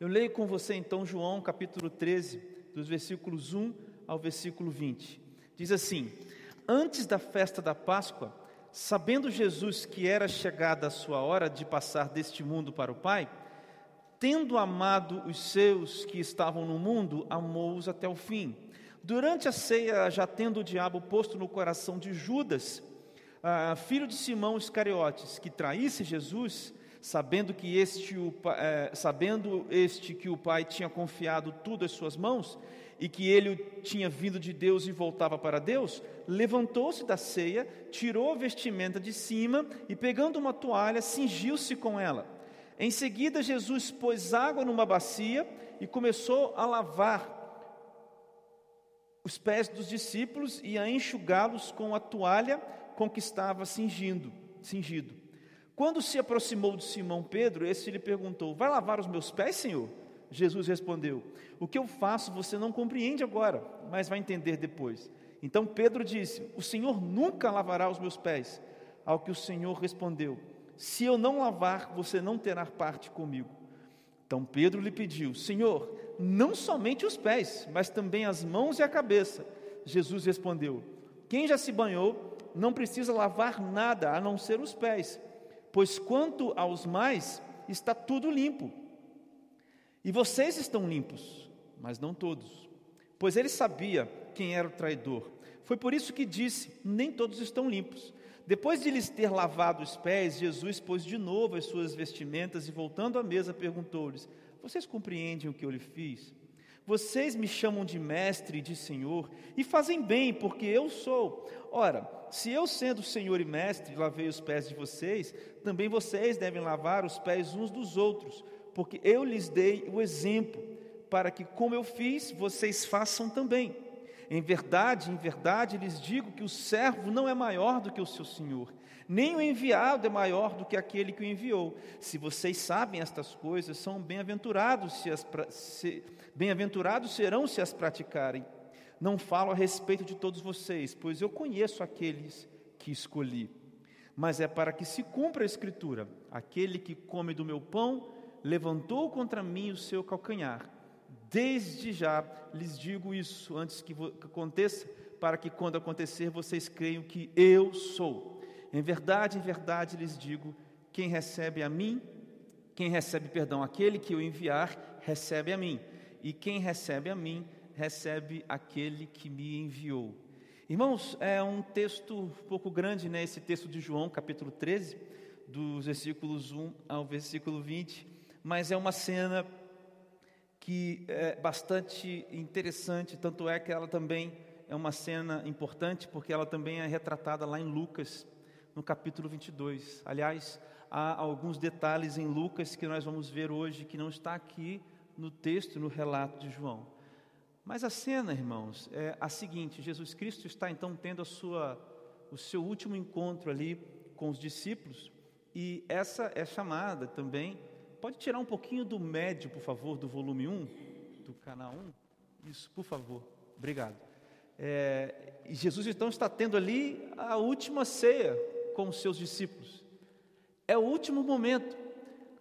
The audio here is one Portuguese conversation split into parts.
Eu leio com você então João capítulo 13, dos versículos 1 ao versículo 20. Diz assim: Antes da festa da Páscoa, sabendo Jesus que era chegada a sua hora de passar deste mundo para o Pai, tendo amado os seus que estavam no mundo, amou-os até o fim. Durante a ceia, já tendo o diabo posto no coração de Judas, ah, filho de Simão Iscariotes, que traísse Jesus, sabendo que este, o, eh, sabendo este que o Pai tinha confiado tudo às suas mãos e que ele tinha vindo de Deus e voltava para Deus, levantou-se da ceia, tirou a vestimenta de cima e, pegando uma toalha, cingiu-se com ela. Em seguida, Jesus pôs água numa bacia e começou a lavar os pés dos discípulos e a enxugá-los com a toalha com que estava cingindo, cingido. Quando se aproximou de Simão Pedro, esse lhe perguntou: Vai lavar os meus pés, Senhor? Jesus respondeu: O que eu faço você não compreende agora, mas vai entender depois. Então Pedro disse: O Senhor nunca lavará os meus pés. Ao que o Senhor respondeu: Se eu não lavar, você não terá parte comigo. Então Pedro lhe pediu: Senhor, não somente os pés, mas também as mãos e a cabeça. Jesus respondeu: Quem já se banhou não precisa lavar nada a não ser os pés pois quanto aos mais, está tudo limpo. E vocês estão limpos, mas não todos. Pois ele sabia quem era o traidor. Foi por isso que disse: Nem todos estão limpos. Depois de lhes ter lavado os pés, Jesus pôs de novo as suas vestimentas e, voltando à mesa, perguntou-lhes: Vocês compreendem o que eu lhe fiz? Vocês me chamam de mestre e de senhor, e fazem bem, porque eu sou. Ora, se eu, sendo Senhor e Mestre, lavei os pés de vocês, também vocês devem lavar os pés uns dos outros, porque eu lhes dei o exemplo, para que, como eu fiz, vocês façam também. Em verdade, em verdade lhes digo que o servo não é maior do que o seu senhor, nem o enviado é maior do que aquele que o enviou. Se vocês sabem estas coisas, são bem-aventurados se as se, bem-aventurados serão se as praticarem não falo a respeito de todos vocês, pois eu conheço aqueles que escolhi. Mas é para que se cumpra a Escritura: aquele que come do meu pão levantou contra mim o seu calcanhar. Desde já lhes digo isso, antes que aconteça, para que quando acontecer vocês creiam que eu sou. Em verdade, em verdade lhes digo: quem recebe a mim, quem recebe, perdão, aquele que eu enviar, recebe a mim, e quem recebe a mim, recebe aquele que me enviou. Irmãos, é um texto um pouco grande, né? Esse texto de João, capítulo 13, dos versículos 1 ao versículo 20, mas é uma cena que é bastante interessante, tanto é que ela também é uma cena importante, porque ela também é retratada lá em Lucas, no capítulo 22. Aliás, há alguns detalhes em Lucas que nós vamos ver hoje que não está aqui no texto, no relato de João. Mas a cena, irmãos, é a seguinte: Jesus Cristo está então tendo a sua, o seu último encontro ali com os discípulos, e essa é chamada também. Pode tirar um pouquinho do médio, por favor, do volume 1, do canal 1? Isso, por favor. Obrigado. É, Jesus então está tendo ali a última ceia com os seus discípulos. É o último momento.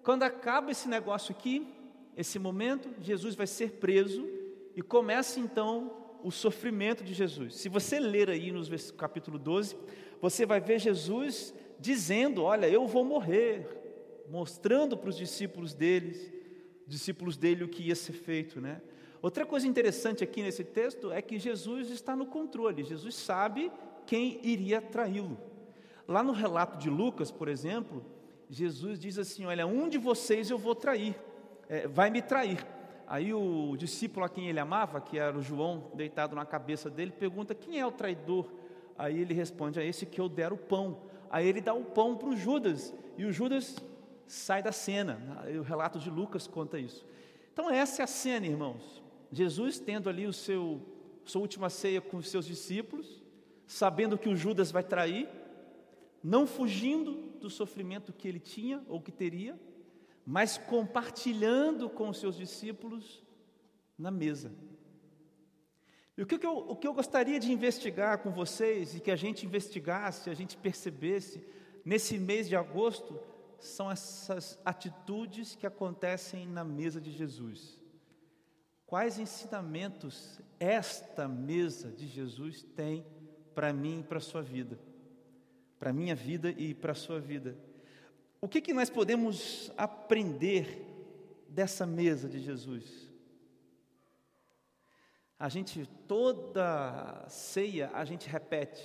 Quando acaba esse negócio aqui, esse momento, Jesus vai ser preso e começa então o sofrimento de Jesus. Se você ler aí no capítulo 12, você vai ver Jesus dizendo: Olha, eu vou morrer, mostrando para os discípulos deles, discípulos dele, o que ia ser feito, né? Outra coisa interessante aqui nesse texto é que Jesus está no controle, Jesus sabe quem iria traí-lo. Lá no relato de Lucas, por exemplo, Jesus diz assim: Olha, um de vocês eu vou trair, é, vai me trair. Aí o discípulo a quem ele amava, que era o João, deitado na cabeça dele, pergunta: Quem é o traidor? Aí ele responde: A esse que eu der o pão. Aí ele dá o pão para o Judas, e o Judas sai da cena. O relato de Lucas conta isso. Então, essa é a cena, irmãos. Jesus tendo ali o seu sua última ceia com os seus discípulos, sabendo que o Judas vai trair, não fugindo do sofrimento que ele tinha ou que teria, mas compartilhando com os seus discípulos na mesa. E o que, eu, o que eu gostaria de investigar com vocês e que a gente investigasse, a gente percebesse nesse mês de agosto, são essas atitudes que acontecem na mesa de Jesus. Quais ensinamentos esta mesa de Jesus tem para mim e para a sua vida? Para a minha vida e para a sua vida. O que, que nós podemos aprender dessa mesa de Jesus? A gente, toda ceia, a gente repete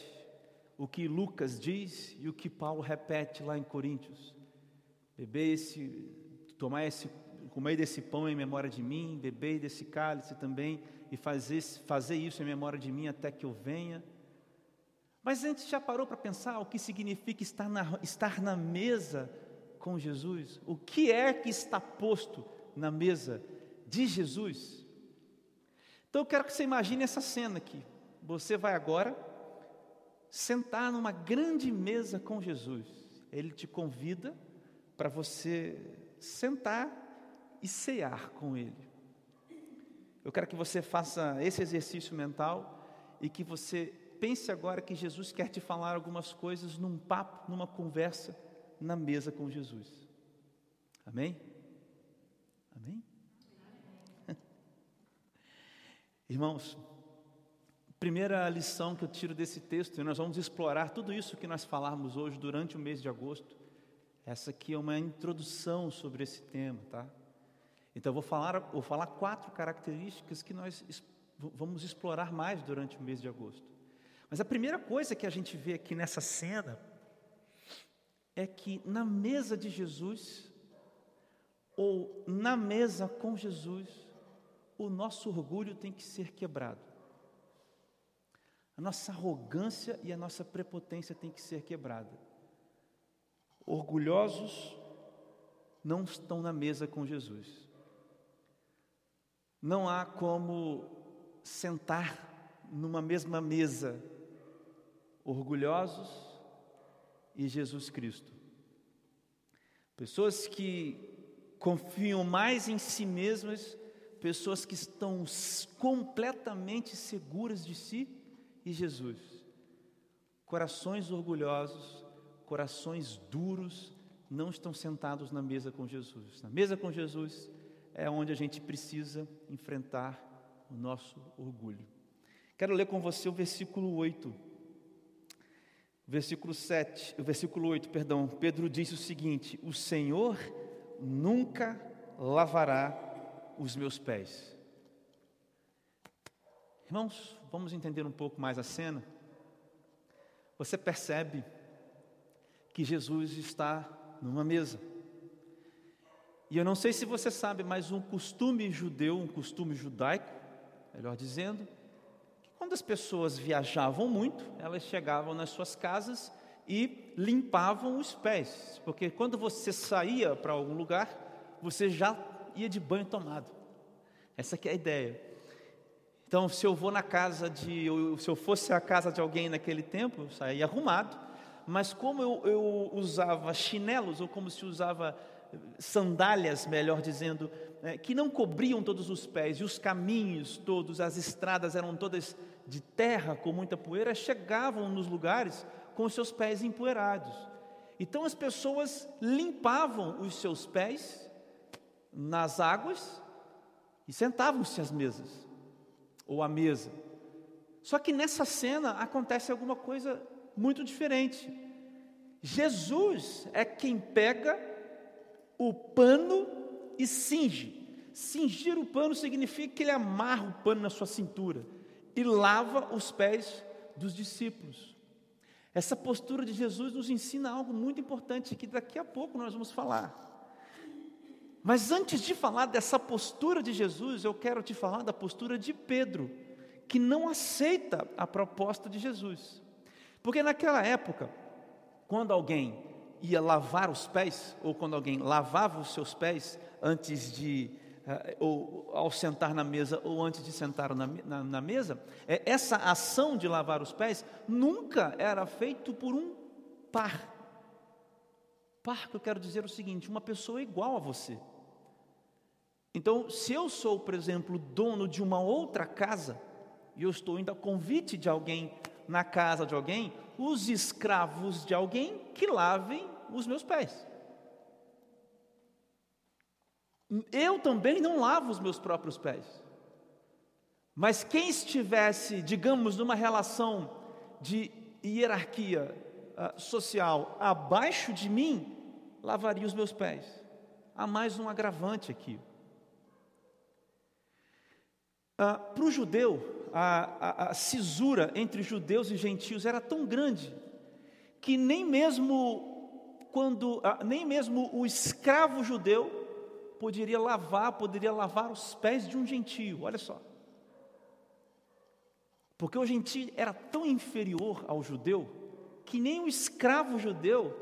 o que Lucas diz e o que Paulo repete lá em Coríntios. Beber esse, tomar esse, comer desse pão em memória de mim, beber desse cálice também e fazer, fazer isso em memória de mim até que eu venha. Mas a gente já parou para pensar o que significa estar na, estar na mesa com Jesus? O que é que está posto na mesa de Jesus? Então eu quero que você imagine essa cena aqui. Você vai agora sentar numa grande mesa com Jesus. Ele te convida para você sentar e cear com Ele. Eu quero que você faça esse exercício mental e que você pense agora que Jesus quer te falar algumas coisas num papo, numa conversa na mesa com Jesus. Amém? Amém? Irmãos, primeira lição que eu tiro desse texto, e nós vamos explorar tudo isso que nós falarmos hoje durante o mês de agosto. Essa aqui é uma introdução sobre esse tema, tá? Então eu vou falar, vou falar quatro características que nós vamos explorar mais durante o mês de agosto. Mas a primeira coisa que a gente vê aqui nessa cena é que na mesa de Jesus, ou na mesa com Jesus, o nosso orgulho tem que ser quebrado. A nossa arrogância e a nossa prepotência tem que ser quebrada. Orgulhosos não estão na mesa com Jesus. Não há como sentar numa mesma mesa orgulhosos e Jesus Cristo. Pessoas que confiam mais em si mesmas pessoas que estão completamente seguras de si e Jesus. Corações orgulhosos, corações duros, não estão sentados na mesa com Jesus. Na mesa com Jesus é onde a gente precisa enfrentar o nosso orgulho. Quero ler com você o versículo 8. Versículo 7, o versículo 8, perdão. Pedro disse o seguinte: O Senhor nunca lavará os meus pés. Irmãos, vamos entender um pouco mais a cena. Você percebe que Jesus está numa mesa. E eu não sei se você sabe, mas um costume judeu, um costume judaico, melhor dizendo, quando as pessoas viajavam muito, elas chegavam nas suas casas e limpavam os pés, porque quando você saía para algum lugar, você já ia de banho tomado. Essa é a ideia. Então, se eu vou na casa de, se eu fosse a casa de alguém naquele tempo, eu saía arrumado, mas como eu, eu usava chinelos, ou como se usava sandálias, melhor dizendo, é, que não cobriam todos os pés, e os caminhos todos, as estradas eram todas de terra, com muita poeira, chegavam nos lugares com os seus pés empoeirados. Então as pessoas limpavam os seus pés nas águas e sentavam-se às mesas, ou à mesa. Só que nessa cena acontece alguma coisa muito diferente. Jesus é quem pega o pano e cinge. Cingir o pano significa que ele amarra o pano na sua cintura e lava os pés dos discípulos. Essa postura de Jesus nos ensina algo muito importante que daqui a pouco nós vamos falar. Mas antes de falar dessa postura de Jesus, eu quero te falar da postura de Pedro, que não aceita a proposta de Jesus. Porque naquela época, quando alguém ia lavar os pés, ou quando alguém lavava os seus pés antes de, ou ao sentar na mesa, ou antes de sentar na, na, na mesa, é, essa ação de lavar os pés nunca era feito por um par. Par que eu quero dizer o seguinte: uma pessoa igual a você. Então, se eu sou, por exemplo, dono de uma outra casa, e eu estou indo a convite de alguém na casa de alguém, os escravos de alguém que lavem os meus pés. Eu também não lavo os meus próprios pés. Mas quem estivesse, digamos, numa relação de hierarquia uh, social abaixo de mim, lavaria os meus pés. Há mais um agravante aqui. Uh, Para o judeu, a, a, a cisura entre judeus e gentios era tão grande que nem mesmo quando, uh, nem mesmo o escravo judeu poderia lavar, poderia lavar os pés de um gentio. Olha só. Porque o gentio era tão inferior ao judeu que nem o escravo judeu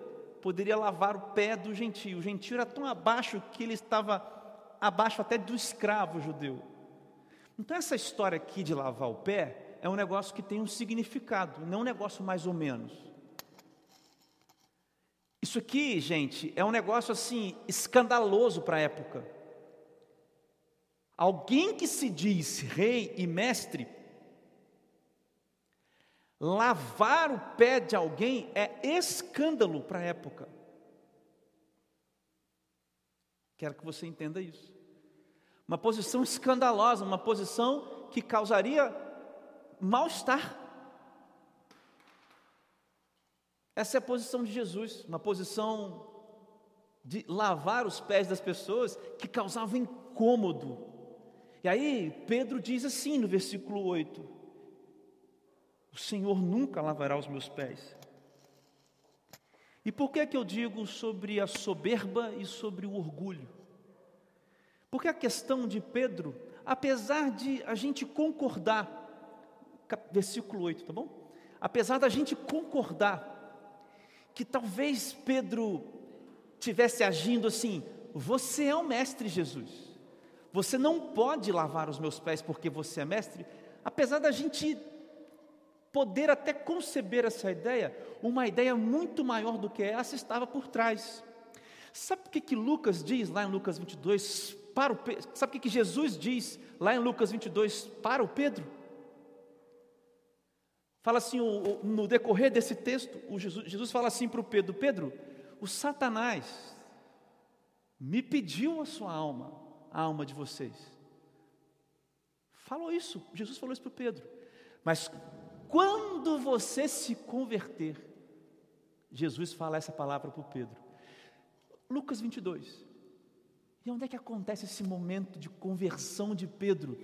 poderia lavar o pé do gentio. O gentio era tão abaixo que ele estava abaixo até do escravo judeu. Então, essa história aqui de lavar o pé é um negócio que tem um significado, não um negócio mais ou menos. Isso aqui, gente, é um negócio assim escandaloso para a época. Alguém que se diz rei e mestre Lavar o pé de alguém é escândalo para a época. Quero que você entenda isso. Uma posição escandalosa, uma posição que causaria mal-estar. Essa é a posição de Jesus, uma posição de lavar os pés das pessoas que causava incômodo. E aí Pedro diz assim no versículo 8: o Senhor nunca lavará os meus pés. E por que é que eu digo sobre a soberba e sobre o orgulho? Porque a questão de Pedro, apesar de a gente concordar, versículo 8, tá bom? Apesar da gente concordar que talvez Pedro tivesse agindo assim, você é o mestre Jesus. Você não pode lavar os meus pés porque você é mestre. Apesar da gente poder até conceber essa ideia, uma ideia muito maior do que essa estava por trás. Sabe o que, que Lucas diz lá em Lucas 22 para o Pedro? Sabe o que, que Jesus diz lá em Lucas 22 para o Pedro? Fala assim, no decorrer desse texto, Jesus, Jesus fala assim para o Pedro: Pedro, o Satanás me pediu a sua alma, a alma de vocês. Falou isso, Jesus falou isso para o Pedro. Mas quando você se converter, Jesus fala essa palavra para o Pedro. Lucas 22. E onde é que acontece esse momento de conversão de Pedro,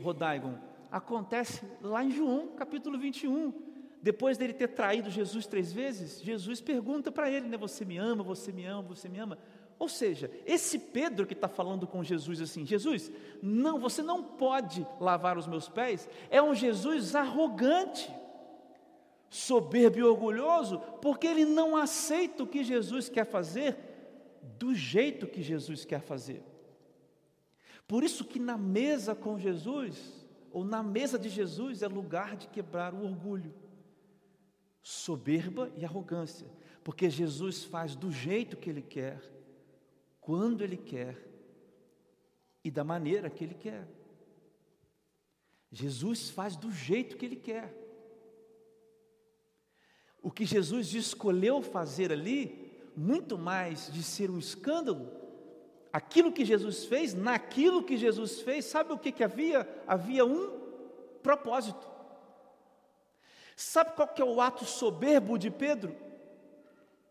Rodaigon? Acontece lá em João, capítulo 21. Depois dele ter traído Jesus três vezes, Jesus pergunta para ele, né? Você me ama, você me ama, você me ama. Ou seja, esse Pedro que está falando com Jesus assim, Jesus, não, você não pode lavar os meus pés, é um Jesus arrogante, soberbo e orgulhoso, porque ele não aceita o que Jesus quer fazer do jeito que Jesus quer fazer. Por isso que na mesa com Jesus, ou na mesa de Jesus, é lugar de quebrar o orgulho, soberba e arrogância, porque Jesus faz do jeito que Ele quer, quando Ele quer e da maneira que Ele quer. Jesus faz do jeito que Ele quer. O que Jesus escolheu fazer ali, muito mais de ser um escândalo, aquilo que Jesus fez, naquilo que Jesus fez, sabe o que, que havia? Havia um propósito. Sabe qual que é o ato soberbo de Pedro?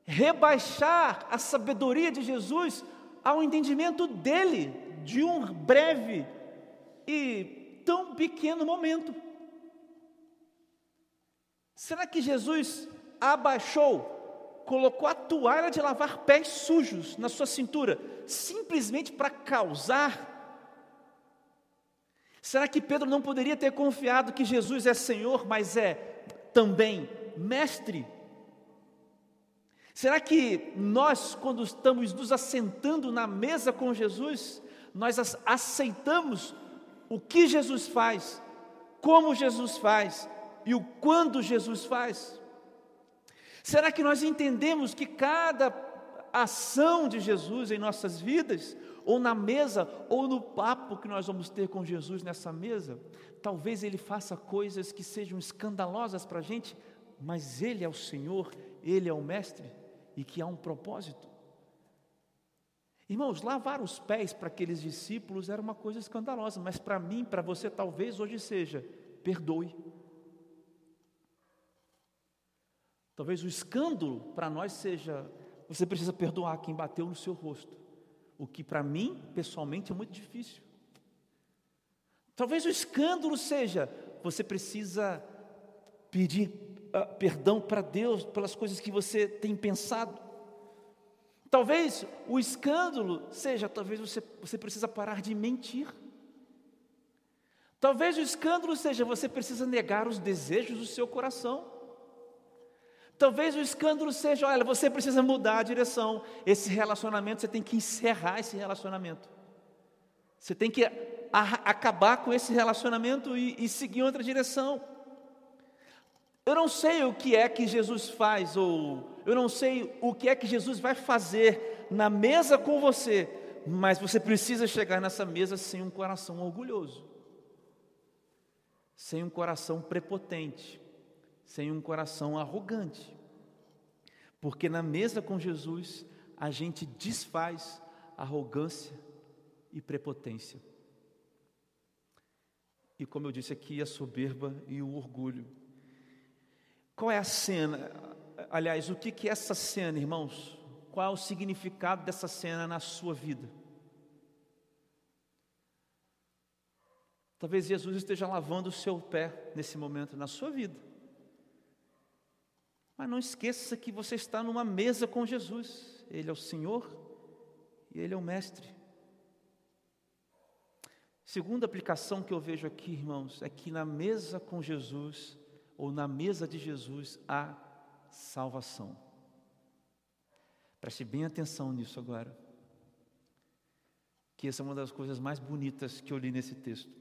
Rebaixar a sabedoria de Jesus ao entendimento dele de um breve e tão pequeno momento. Será que Jesus abaixou, colocou a toalha de lavar pés sujos na sua cintura, simplesmente para causar? Será que Pedro não poderia ter confiado que Jesus é Senhor, mas é também Mestre? Será que nós, quando estamos nos assentando na mesa com Jesus, nós aceitamos o que Jesus faz, como Jesus faz e o quando Jesus faz? Será que nós entendemos que cada ação de Jesus em nossas vidas, ou na mesa, ou no papo que nós vamos ter com Jesus nessa mesa, talvez Ele faça coisas que sejam escandalosas para a gente, mas Ele é o Senhor, Ele é o Mestre? e que há um propósito. Irmãos, lavar os pés para aqueles discípulos era uma coisa escandalosa, mas para mim, para você, talvez hoje seja: perdoe. Talvez o escândalo para nós seja: você precisa perdoar quem bateu no seu rosto, o que para mim, pessoalmente, é muito difícil. Talvez o escândalo seja: você precisa pedir uh, perdão para Deus pelas coisas que você tem pensado. Talvez o escândalo seja, talvez você, você precisa parar de mentir. Talvez o escândalo seja, você precisa negar os desejos do seu coração. Talvez o escândalo seja, olha, você precisa mudar a direção. Esse relacionamento, você tem que encerrar esse relacionamento. Você tem que acabar com esse relacionamento e, e seguir outra direção. Eu não sei o que é que Jesus faz, ou eu não sei o que é que Jesus vai fazer na mesa com você, mas você precisa chegar nessa mesa sem um coração orgulhoso, sem um coração prepotente, sem um coração arrogante, porque na mesa com Jesus a gente desfaz arrogância e prepotência. E como eu disse aqui, a soberba e o orgulho. Qual é a cena? Aliás, o que, que é essa cena, irmãos? Qual é o significado dessa cena na sua vida? Talvez Jesus esteja lavando o seu pé nesse momento na sua vida. Mas não esqueça que você está numa mesa com Jesus. Ele é o Senhor e Ele é o Mestre. Segunda aplicação que eu vejo aqui, irmãos, é que na mesa com Jesus, ou na mesa de Jesus, há salvação. Preste bem atenção nisso agora. Que essa é uma das coisas mais bonitas que eu li nesse texto.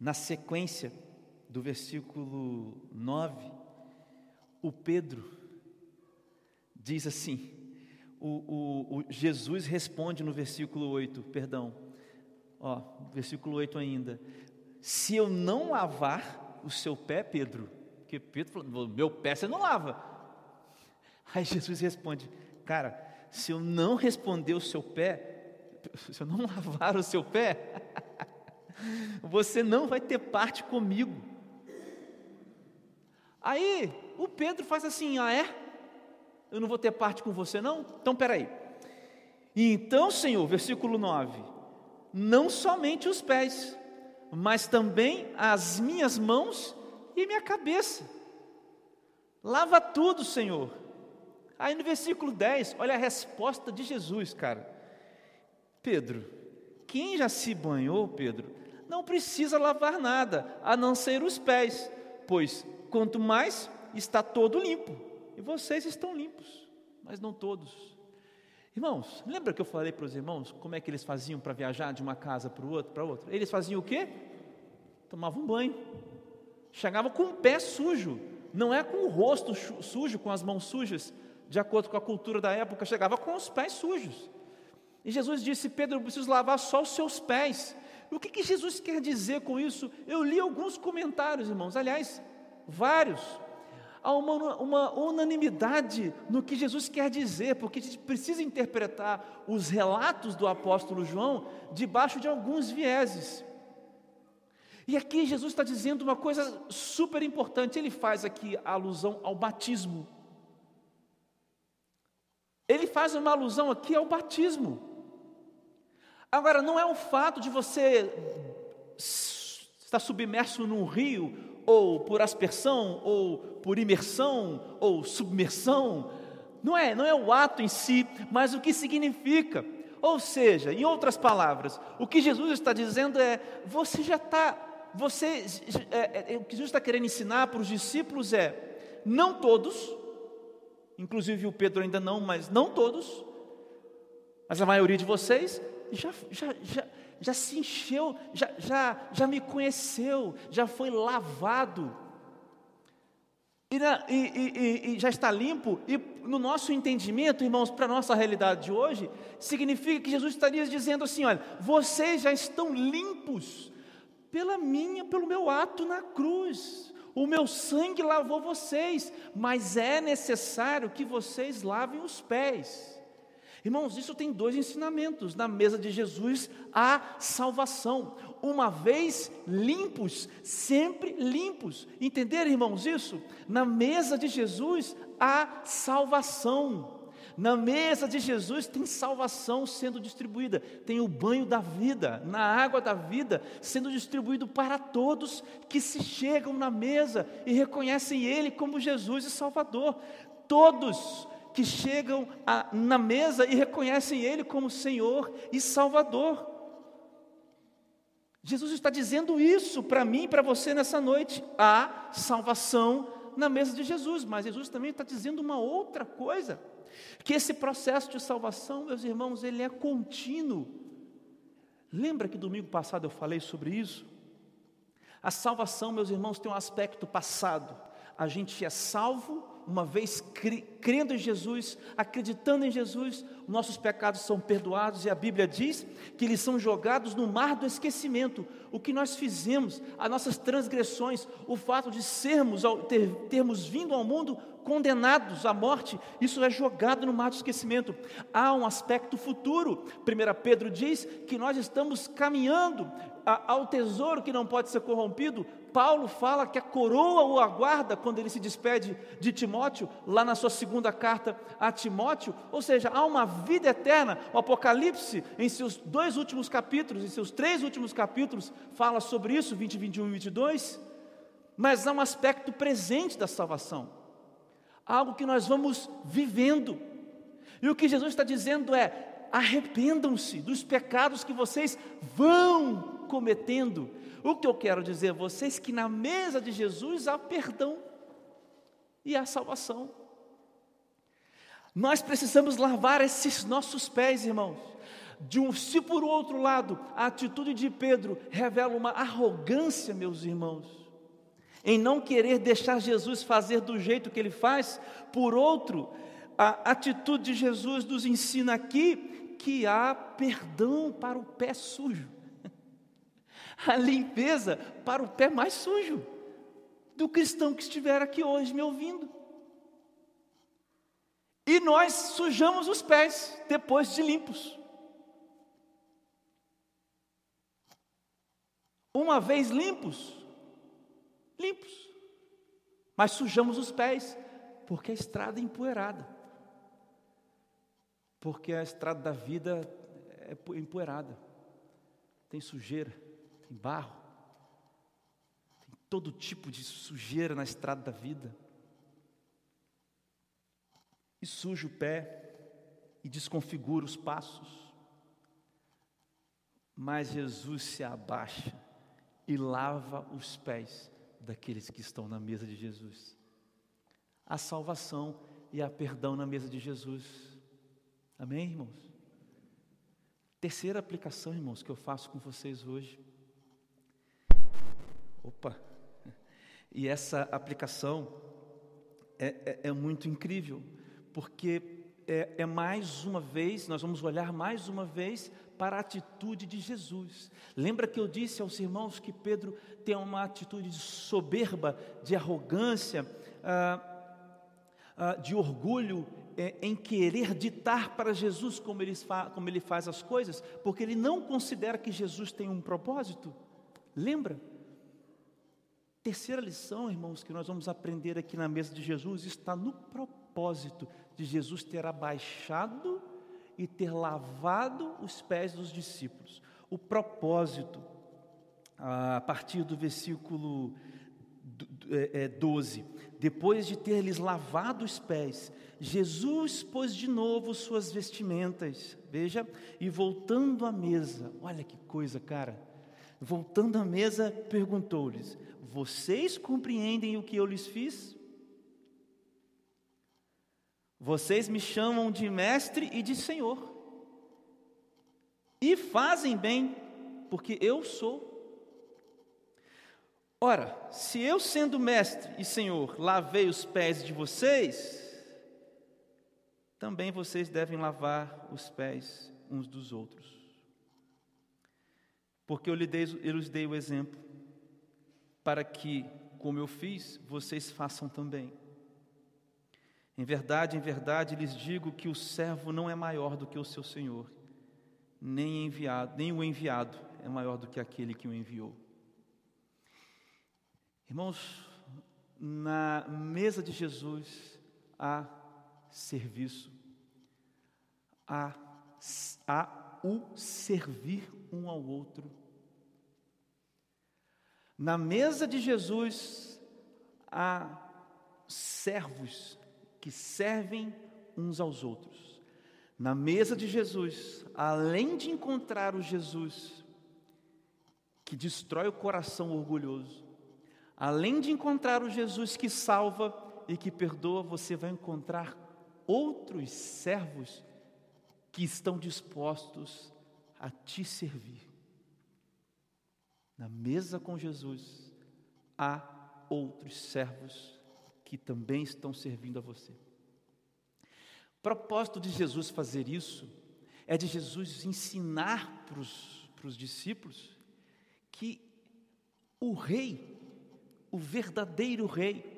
Na sequência do versículo 9, o Pedro diz assim: o, o, o Jesus responde no versículo 8, perdão, ó, versículo 8 ainda: Se eu não lavar o seu pé, Pedro, porque Pedro falou: Meu pé você não lava. Aí Jesus responde: Cara, se eu não responder o seu pé, se eu não lavar o seu pé, você não vai ter parte comigo. Aí o Pedro faz assim: Ah, é? Eu não vou ter parte com você, não? Então peraí. Então, Senhor, versículo 9: Não somente os pés, mas também as minhas mãos e minha cabeça. Lava tudo, Senhor. Aí no versículo 10, olha a resposta de Jesus, cara. Pedro, quem já se banhou, Pedro, não precisa lavar nada, a não ser os pés, pois quanto mais está todo limpo, e vocês estão limpos, mas não todos. Irmãos, lembra que eu falei para os irmãos como é que eles faziam para viajar de uma casa para o outro, para outra? Eles faziam o quê? Tomavam banho. Chegava com o pé sujo, não é com o rosto sujo, com as mãos sujas, de acordo com a cultura da época, chegava com os pés sujos. E Jesus disse: Pedro, eu preciso lavar só os seus pés. O que, que Jesus quer dizer com isso? Eu li alguns comentários, irmãos, aliás, vários. Há uma, uma unanimidade no que Jesus quer dizer, porque a gente precisa interpretar os relatos do apóstolo João debaixo de alguns vieses. E aqui Jesus está dizendo uma coisa super importante, ele faz aqui alusão ao batismo. Ele faz uma alusão aqui ao batismo. Agora, não é o fato de você estar submerso num rio, ou por aspersão, ou por imersão, ou submersão. Não é, não é o ato em si, mas o que significa. Ou seja, em outras palavras, o que Jesus está dizendo é: você já está você, é, é, o que Jesus está querendo ensinar para os discípulos é: não todos, inclusive o Pedro ainda não, mas não todos, mas a maioria de vocês já, já, já, já se encheu, já, já, já me conheceu, já foi lavado, e, na, e, e, e, já está limpo, e no nosso entendimento, irmãos, para a nossa realidade de hoje, significa que Jesus estaria dizendo assim: olha, vocês já estão limpos, pela minha, pelo meu ato na cruz. O meu sangue lavou vocês, mas é necessário que vocês lavem os pés. Irmãos, isso tem dois ensinamentos. Na mesa de Jesus há salvação. Uma vez limpos, sempre limpos. Entenderam, irmãos, isso? Na mesa de Jesus há salvação. Na mesa de Jesus tem salvação sendo distribuída, tem o banho da vida, na água da vida, sendo distribuído para todos que se chegam na mesa e reconhecem Ele como Jesus e Salvador. Todos que chegam a, na mesa e reconhecem Ele como Senhor e Salvador. Jesus está dizendo isso para mim e para você nessa noite. Há salvação na mesa de Jesus, mas Jesus também está dizendo uma outra coisa: que esse processo de salvação, meus irmãos, ele é contínuo. Lembra que domingo passado eu falei sobre isso? A salvação, meus irmãos, tem um aspecto passado. A gente é salvo uma vez crendo em Jesus, acreditando em Jesus, nossos pecados são perdoados e a Bíblia diz que eles são jogados no mar do esquecimento. O que nós fizemos, as nossas transgressões, o fato de sermos, ter, termos vindo ao mundo condenados à morte, isso é jogado no mar do esquecimento. Há um aspecto futuro. 1 Pedro diz que nós estamos caminhando ao tesouro que não pode ser corrompido, Paulo fala que a coroa o aguarda quando ele se despede de Timóteo, lá na sua segunda carta a Timóteo, ou seja, há uma vida eterna. O Apocalipse, em seus dois últimos capítulos, em seus três últimos capítulos, fala sobre isso, 20, 21 e 22. Mas há um aspecto presente da salvação, algo que nós vamos vivendo. E o que Jesus está dizendo é: arrependam-se dos pecados que vocês vão cometendo. O que eu quero dizer a vocês é que na mesa de Jesus há perdão e há salvação. Nós precisamos lavar esses nossos pés, irmãos. De um, se por outro lado, a atitude de Pedro revela uma arrogância, meus irmãos, em não querer deixar Jesus fazer do jeito que ele faz, por outro, a atitude de Jesus nos ensina aqui que há perdão para o pé sujo a limpeza para o pé mais sujo do cristão que estiver aqui hoje me ouvindo. E nós sujamos os pés depois de limpos. Uma vez limpos, limpos, mas sujamos os pés, porque a estrada é empoeirada. Porque a estrada da vida é empoeirada, tem sujeira tem barro, tem todo tipo de sujeira na estrada da vida. E suja o pé e desconfigura os passos. Mas Jesus se abaixa e lava os pés daqueles que estão na mesa de Jesus. A salvação e a perdão na mesa de Jesus. Amém, irmãos? Terceira aplicação, irmãos, que eu faço com vocês hoje. Opa! E essa aplicação é, é, é muito incrível, porque é, é, mais uma vez, nós vamos olhar mais uma vez para a atitude de Jesus. Lembra que eu disse aos irmãos que Pedro tem uma atitude de soberba, de arrogância, ah, ah, de orgulho é, em querer ditar para Jesus como ele, como ele faz as coisas, porque ele não considera que Jesus tem um propósito. Lembra? Terceira lição, irmãos, que nós vamos aprender aqui na mesa de Jesus está no propósito de Jesus ter abaixado e ter lavado os pés dos discípulos. O propósito, a partir do versículo 12: é, é, depois de ter lhes lavado os pés, Jesus pôs de novo suas vestimentas, veja, e voltando à mesa, olha que coisa, cara. Voltando à mesa, perguntou-lhes: vocês compreendem o que eu lhes fiz? Vocês me chamam de mestre e de senhor, e fazem bem, porque eu sou. Ora, se eu, sendo mestre e senhor, lavei os pés de vocês, também vocês devem lavar os pés uns dos outros. Porque eu lhes dei, o exemplo para que, como eu fiz, vocês façam também. Em verdade, em verdade lhes digo que o servo não é maior do que o seu senhor, nem enviado, nem o enviado é maior do que aquele que o enviou. Irmãos, na mesa de Jesus há serviço, há, há o servir um ao outro. Na mesa de Jesus há servos que servem uns aos outros. Na mesa de Jesus, além de encontrar o Jesus que destrói o coração orgulhoso, além de encontrar o Jesus que salva e que perdoa, você vai encontrar outros servos que estão dispostos a te servir. Na mesa com Jesus, há outros servos que também estão servindo a você. O propósito de Jesus fazer isso é de Jesus ensinar para os, discípulos que o rei, o verdadeiro rei,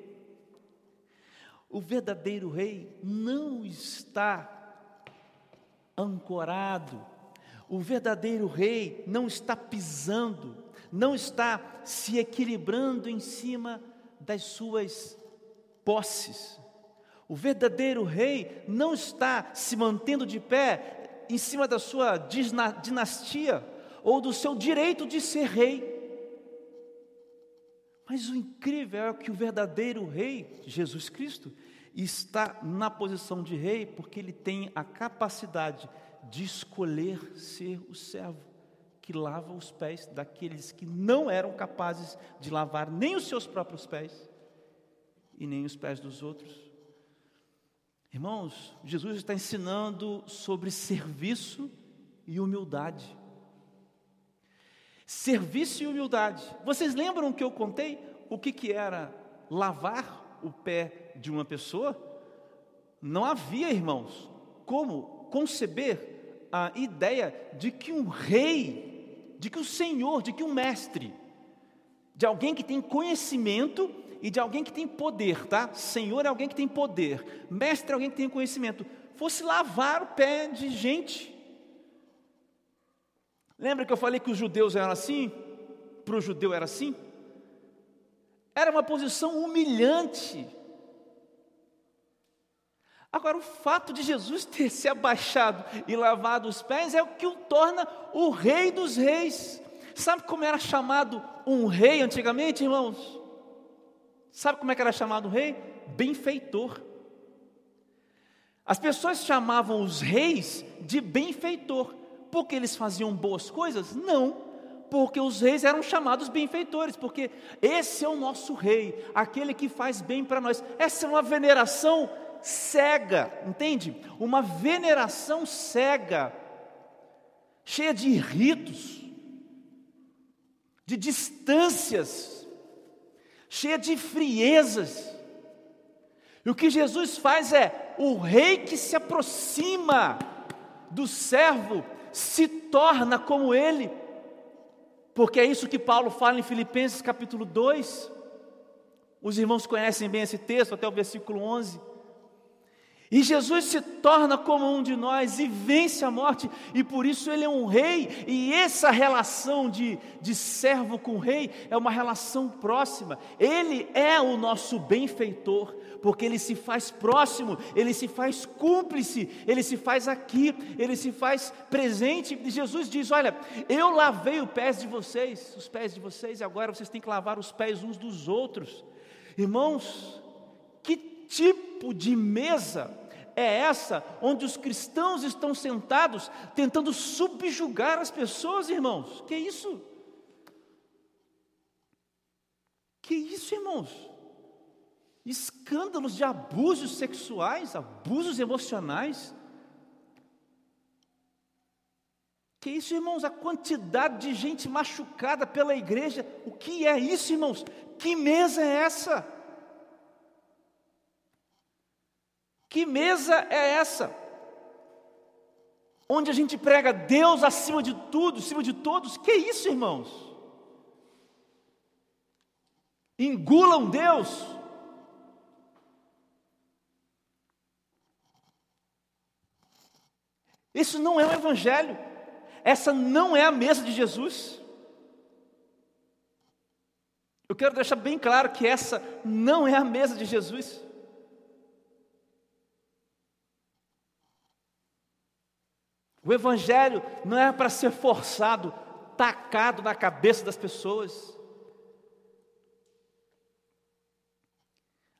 o verdadeiro rei não está ancorado, o verdadeiro rei não está pisando, não está se equilibrando em cima das suas posses. O verdadeiro rei não está se mantendo de pé em cima da sua dinastia ou do seu direito de ser rei. Mas o incrível é que o verdadeiro rei, Jesus Cristo, está na posição de rei porque ele tem a capacidade de escolher ser o servo que lava os pés daqueles que não eram capazes de lavar nem os seus próprios pés e nem os pés dos outros. Irmãos, Jesus está ensinando sobre serviço e humildade. Serviço e humildade. Vocês lembram que eu contei o que, que era lavar o pé de uma pessoa? Não havia, irmãos, como conceber a ideia de que um rei, de que o Senhor, de que um mestre, de alguém que tem conhecimento e de alguém que tem poder, tá? Senhor é alguém que tem poder, mestre é alguém que tem conhecimento, fosse lavar o pé de gente. Lembra que eu falei que os judeus eram assim? Para o judeu era assim? Era uma posição humilhante. Agora, o fato de Jesus ter se abaixado e lavado os pés é o que o torna o rei dos reis. Sabe como era chamado um rei antigamente, irmãos? Sabe como é que era chamado um rei? Benfeitor. As pessoas chamavam os reis de benfeitor, porque eles faziam boas coisas? Não porque os reis eram chamados benfeitores, porque esse é o nosso rei, aquele que faz bem para nós. Essa é uma veneração cega, entende? Uma veneração cega, cheia de ritos, de distâncias, cheia de friezas. E o que Jesus faz é: o rei que se aproxima do servo se torna como ele, porque é isso que Paulo fala em Filipenses capítulo 2. Os irmãos conhecem bem esse texto, até o versículo 11. E Jesus se torna como um de nós e vence a morte, e por isso ele é um rei, e essa relação de, de servo com rei é uma relação próxima. Ele é o nosso benfeitor, porque ele se faz próximo, ele se faz cúmplice, ele se faz aqui, ele se faz presente. E Jesus diz: Olha, eu lavei os pés de vocês, os pés de vocês, e agora vocês têm que lavar os pés uns dos outros. Irmãos, que tipo de mesa é essa onde os cristãos estão sentados tentando subjugar as pessoas, irmãos. Que isso? Que isso, irmãos? Escândalos de abusos sexuais, abusos emocionais. Que isso, irmãos? A quantidade de gente machucada pela igreja. O que é isso, irmãos? Que mesa é essa? Que mesa é essa? Onde a gente prega Deus acima de tudo, acima de todos? Que isso, irmãos? Engulam Deus. Isso não é o um Evangelho. Essa não é a mesa de Jesus. Eu quero deixar bem claro que essa não é a mesa de Jesus. O Evangelho não é para ser forçado, tacado na cabeça das pessoas.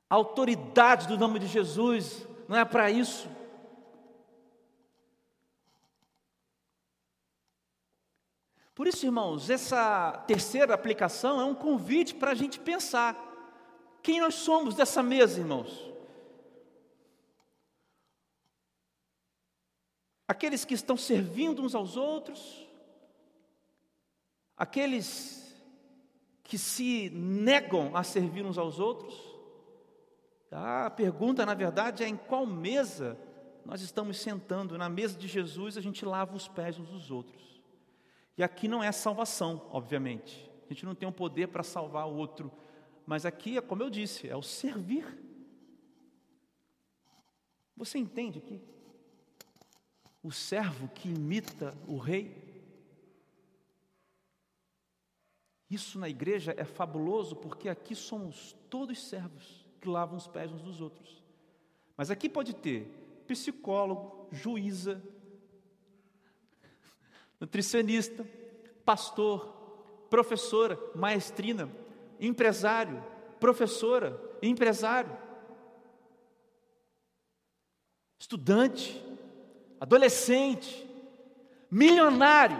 A autoridade do nome de Jesus não é para isso. Por isso, irmãos, essa terceira aplicação é um convite para a gente pensar quem nós somos dessa mesa, irmãos. Aqueles que estão servindo uns aos outros, aqueles que se negam a servir uns aos outros. A pergunta, na verdade, é em qual mesa nós estamos sentando. Na mesa de Jesus, a gente lava os pés uns dos outros. E aqui não é salvação, obviamente. A gente não tem o um poder para salvar o outro. Mas aqui, é como eu disse, é o servir. Você entende aqui? O servo que imita o rei. Isso na igreja é fabuloso porque aqui somos todos servos que lavam os pés uns dos outros. Mas aqui pode ter psicólogo, juíza, nutricionista, pastor, professora, maestrina, empresário, professora, empresário, estudante, adolescente, milionário,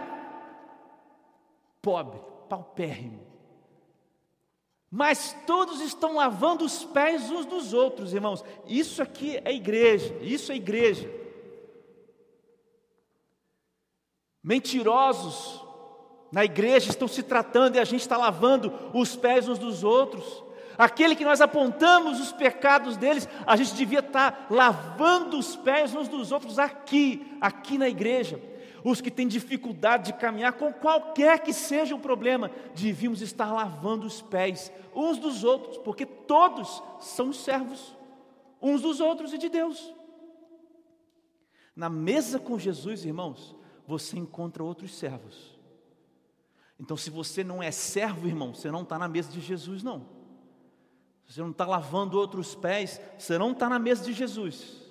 pobre, paupérrimo, mas todos estão lavando os pés uns dos outros, irmãos. Isso aqui é igreja, isso é igreja. Mentirosos na igreja estão se tratando e a gente está lavando os pés uns dos outros. Aquele que nós apontamos os pecados deles, a gente devia estar lavando os pés uns dos outros aqui, aqui na igreja os que têm dificuldade de caminhar, com qualquer que seja o problema, devíamos estar lavando os pés uns dos outros, porque todos são servos uns dos outros e de Deus. Na mesa com Jesus, irmãos, você encontra outros servos. Então, se você não é servo, irmão, você não está na mesa de Jesus, não. Se você não está lavando outros pés, você não está na mesa de Jesus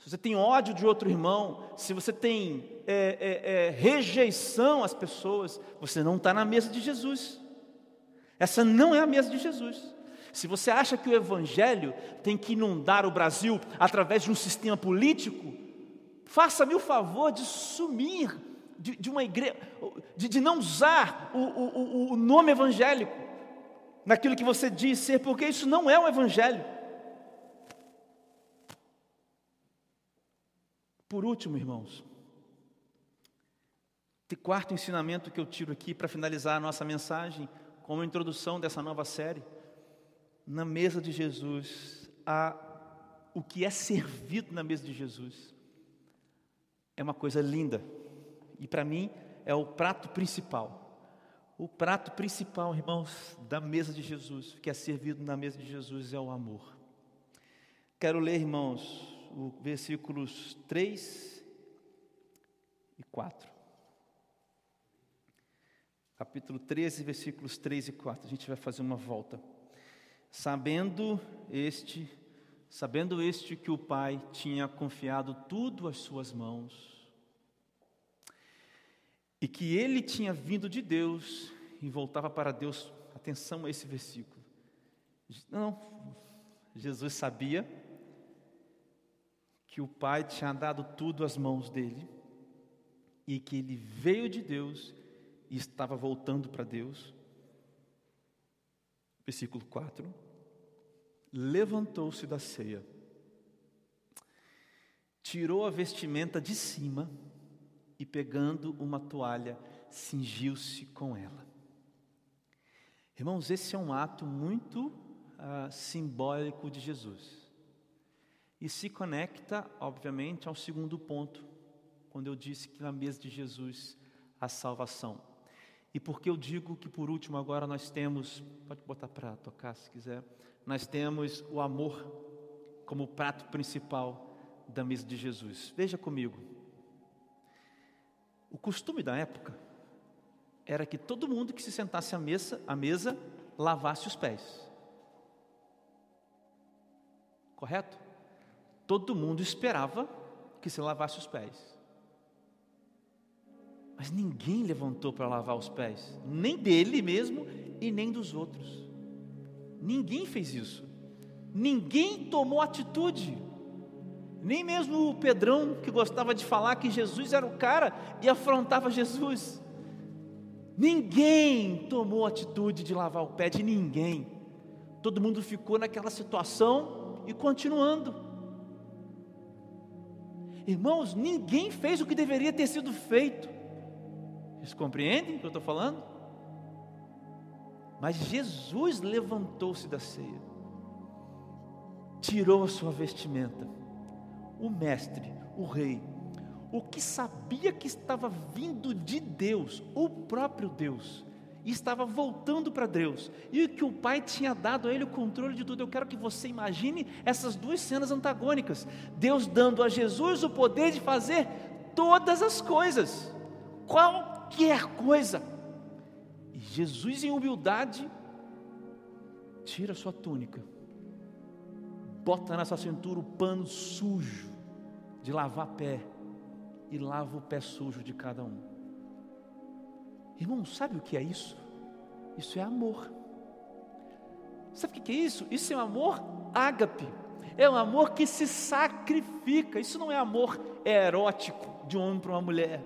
se você tem ódio de outro irmão, se você tem é, é, é, rejeição às pessoas, você não está na mesa de Jesus. Essa não é a mesa de Jesus. Se você acha que o Evangelho tem que inundar o Brasil através de um sistema político, faça-me o favor de sumir de, de uma igreja, de, de não usar o, o, o nome evangélico naquilo que você diz ser, porque isso não é o Evangelho. Por último, irmãos, o quarto ensinamento que eu tiro aqui para finalizar a nossa mensagem, como introdução dessa nova série, na mesa de Jesus, há o que é servido na mesa de Jesus. É uma coisa linda, e para mim é o prato principal. O prato principal, irmãos, da mesa de Jesus, que é servido na mesa de Jesus, é o amor. Quero ler, irmãos, o versículos 3 e 4. Capítulo 13, versículos 3 e 4. A gente vai fazer uma volta. Sabendo este, sabendo este que o Pai tinha confiado tudo às suas mãos, e que ele tinha vindo de Deus e voltava para Deus. Atenção a esse versículo. Não, Jesus sabia que o Pai tinha dado tudo às mãos dele e que ele veio de Deus e estava voltando para Deus. Versículo 4. Levantou-se da ceia, tirou a vestimenta de cima e, pegando uma toalha, cingiu-se com ela. Irmãos, esse é um ato muito uh, simbólico de Jesus. E se conecta, obviamente, ao segundo ponto, quando eu disse que na mesa de Jesus a salvação. E porque eu digo que por último agora nós temos, pode botar para tocar se quiser, nós temos o amor como prato principal da mesa de Jesus. Veja comigo, O costume da época era que todo mundo que se sentasse à mesa, à mesa lavasse os pés. Correto? Todo mundo esperava que se lavasse os pés. Mas ninguém levantou para lavar os pés, nem dele mesmo e nem dos outros. Ninguém fez isso. Ninguém tomou atitude. Nem mesmo o Pedrão, que gostava de falar que Jesus era o cara e afrontava Jesus. Ninguém tomou atitude de lavar o pé de ninguém. Todo mundo ficou naquela situação e continuando. Irmãos, ninguém fez o que deveria ter sido feito. Vocês compreendem o que eu estou falando? Mas Jesus levantou-se da ceia, tirou a sua vestimenta. O mestre, o rei, o que sabia que estava vindo de Deus, o próprio Deus, e estava voltando para Deus, e que o Pai tinha dado a ele o controle de tudo. Eu quero que você imagine essas duas cenas antagônicas: Deus dando a Jesus o poder de fazer todas as coisas, qualquer coisa, e Jesus, em humildade, tira sua túnica, bota na sua cintura o pano sujo de lavar pé e lava o pé sujo de cada um. Irmão, sabe o que é isso? Isso é amor. Sabe o que é isso? Isso é um amor ágape. É um amor que se sacrifica. Isso não é amor erótico de um homem para uma mulher.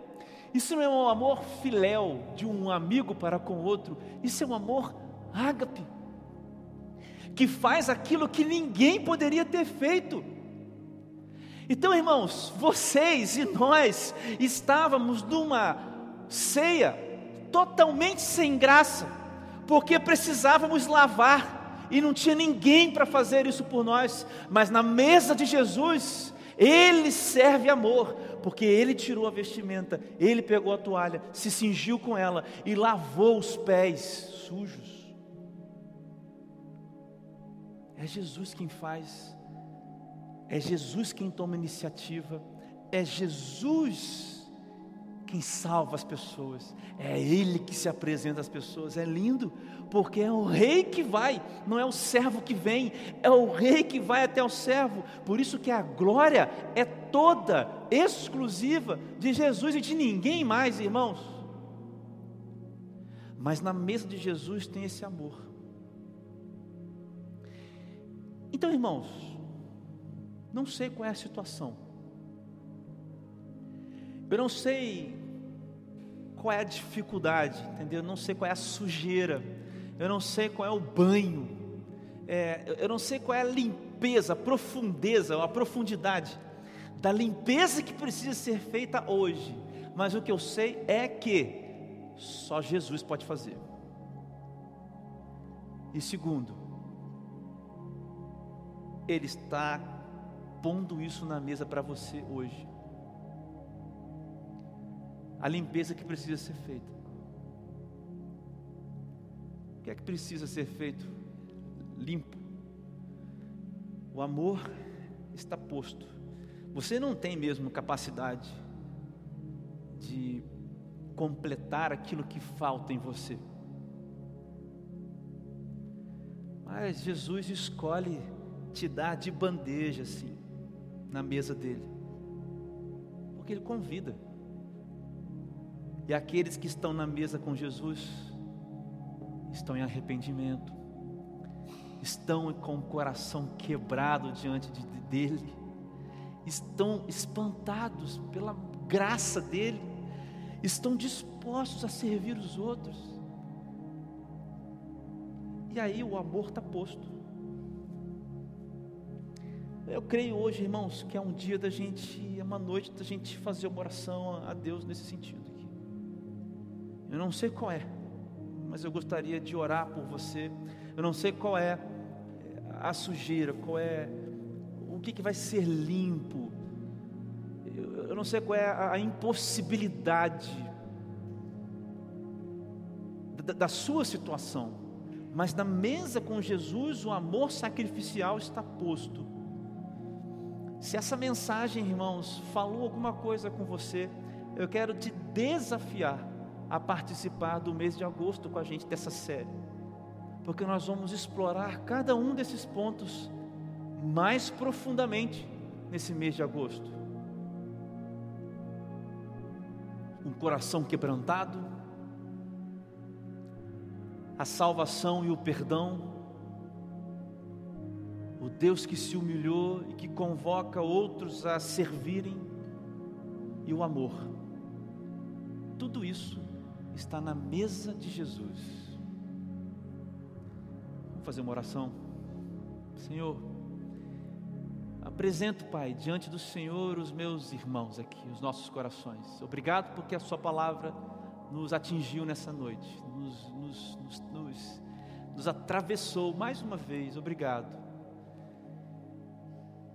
Isso não é um amor filéu de um amigo para com outro. Isso é um amor ágape. Que faz aquilo que ninguém poderia ter feito. Então, irmãos, vocês e nós estávamos numa ceia totalmente sem graça, porque precisávamos lavar e não tinha ninguém para fazer isso por nós, mas na mesa de Jesus, Ele serve amor, porque Ele tirou a vestimenta, Ele pegou a toalha, se cingiu com ela e lavou os pés sujos. É Jesus quem faz é Jesus quem toma iniciativa, é Jesus quem salva as pessoas, é Ele que se apresenta às pessoas. É lindo, porque é o rei que vai, não é o servo que vem, é o rei que vai até o servo. Por isso que a glória é toda exclusiva de Jesus e de ninguém mais, irmãos. Mas na mesa de Jesus tem esse amor. Então, irmãos, não sei qual é a situação. Eu não sei qual é a dificuldade, entendeu? Eu não sei qual é a sujeira. Eu não sei qual é o banho. É, eu não sei qual é a limpeza, a profundeza, a profundidade da limpeza que precisa ser feita hoje. Mas o que eu sei é que só Jesus pode fazer. E segundo, Ele está pondo isso na mesa para você hoje. A limpeza que precisa ser feita. O que é que precisa ser feito? Limpo. O amor está posto. Você não tem mesmo capacidade de completar aquilo que falta em você. Mas Jesus escolhe te dar de bandeja assim na mesa dele. Porque ele convida. E aqueles que estão na mesa com Jesus estão em arrependimento, estão com o coração quebrado diante de, dele, estão espantados pela graça dele, estão dispostos a servir os outros. E aí o amor está posto. Eu creio hoje, irmãos, que é um dia da gente, é uma noite da gente fazer uma oração a Deus nesse sentido aqui. Eu não sei qual é, mas eu gostaria de orar por você. Eu não sei qual é a sujeira, qual é o que, que vai ser limpo. Eu, eu não sei qual é a, a impossibilidade da, da sua situação, mas na mesa com Jesus o amor sacrificial está posto. Se essa mensagem, irmãos, falou alguma coisa com você, eu quero te desafiar a participar do mês de agosto com a gente dessa série, porque nós vamos explorar cada um desses pontos mais profundamente nesse mês de agosto. Um coração quebrantado, a salvação e o perdão, o Deus que se humilhou e que convoca outros a servirem, e o amor. Tudo isso está na mesa de Jesus. Vamos fazer uma oração. Senhor, apresento, Pai, diante do Senhor os meus irmãos aqui, os nossos corações. Obrigado porque a Sua palavra nos atingiu nessa noite, nos, nos, nos, nos, nos atravessou mais uma vez. Obrigado.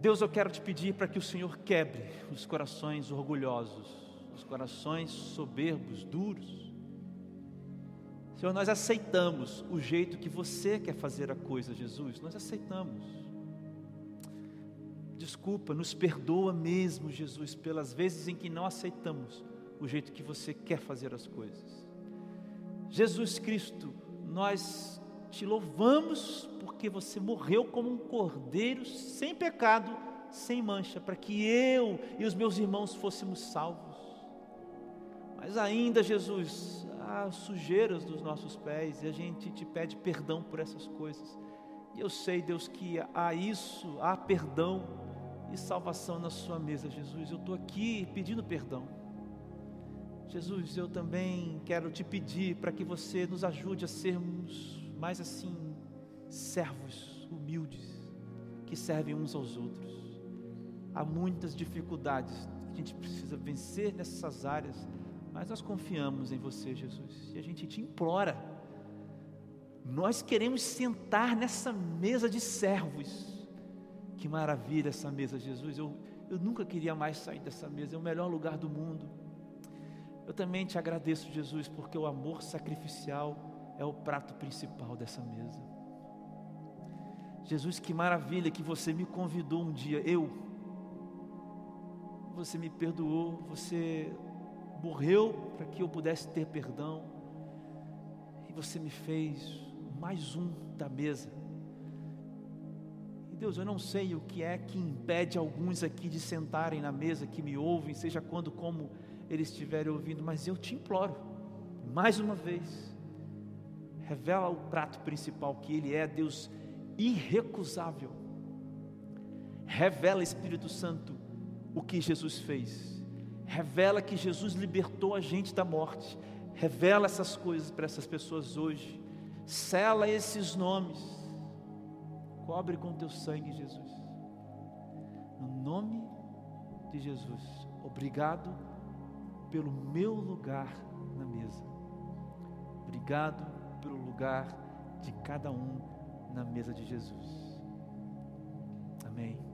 Deus, eu quero te pedir para que o Senhor quebre os corações orgulhosos, os corações soberbos, duros. Senhor, nós aceitamos o jeito que você quer fazer a coisa, Jesus, nós aceitamos. Desculpa, nos perdoa mesmo, Jesus, pelas vezes em que não aceitamos o jeito que você quer fazer as coisas. Jesus Cristo, nós te louvamos porque você morreu como um cordeiro sem pecado, sem mancha, para que eu e os meus irmãos fôssemos salvos. Mas ainda, Jesus, há sujeiras dos nossos pés e a gente te pede perdão por essas coisas. E eu sei, Deus, que há isso, há perdão e salvação na Sua mesa, Jesus. Eu estou aqui pedindo perdão. Jesus, eu também quero te pedir para que você nos ajude a sermos mais assim, servos humildes, que servem uns aos outros. Há muitas dificuldades que a gente precisa vencer nessas áreas, mas nós confiamos em você, Jesus, e a gente te implora. Nós queremos sentar nessa mesa de servos. Que maravilha essa mesa, Jesus. Eu, eu nunca queria mais sair dessa mesa, é o melhor lugar do mundo. Eu também te agradeço, Jesus, porque o amor sacrificial é o prato principal dessa mesa. Jesus, que maravilha que você me convidou um dia, eu. Você me perdoou, você morreu para que eu pudesse ter perdão, e você me fez mais um da mesa. E Deus, eu não sei o que é que impede alguns aqui de sentarem na mesa, que me ouvem, seja quando, como eles estiverem ouvindo, mas eu te imploro, mais uma vez, revela o prato principal que Ele é, Deus irrecusável. Revela, Espírito Santo, o que Jesus fez. Revela que Jesus libertou a gente da morte. Revela essas coisas para essas pessoas hoje. Sela esses nomes. Cobre com teu sangue, Jesus. No nome de Jesus. Obrigado pelo meu lugar na mesa. Obrigado pelo lugar de cada um na mesa de Jesus. Amém.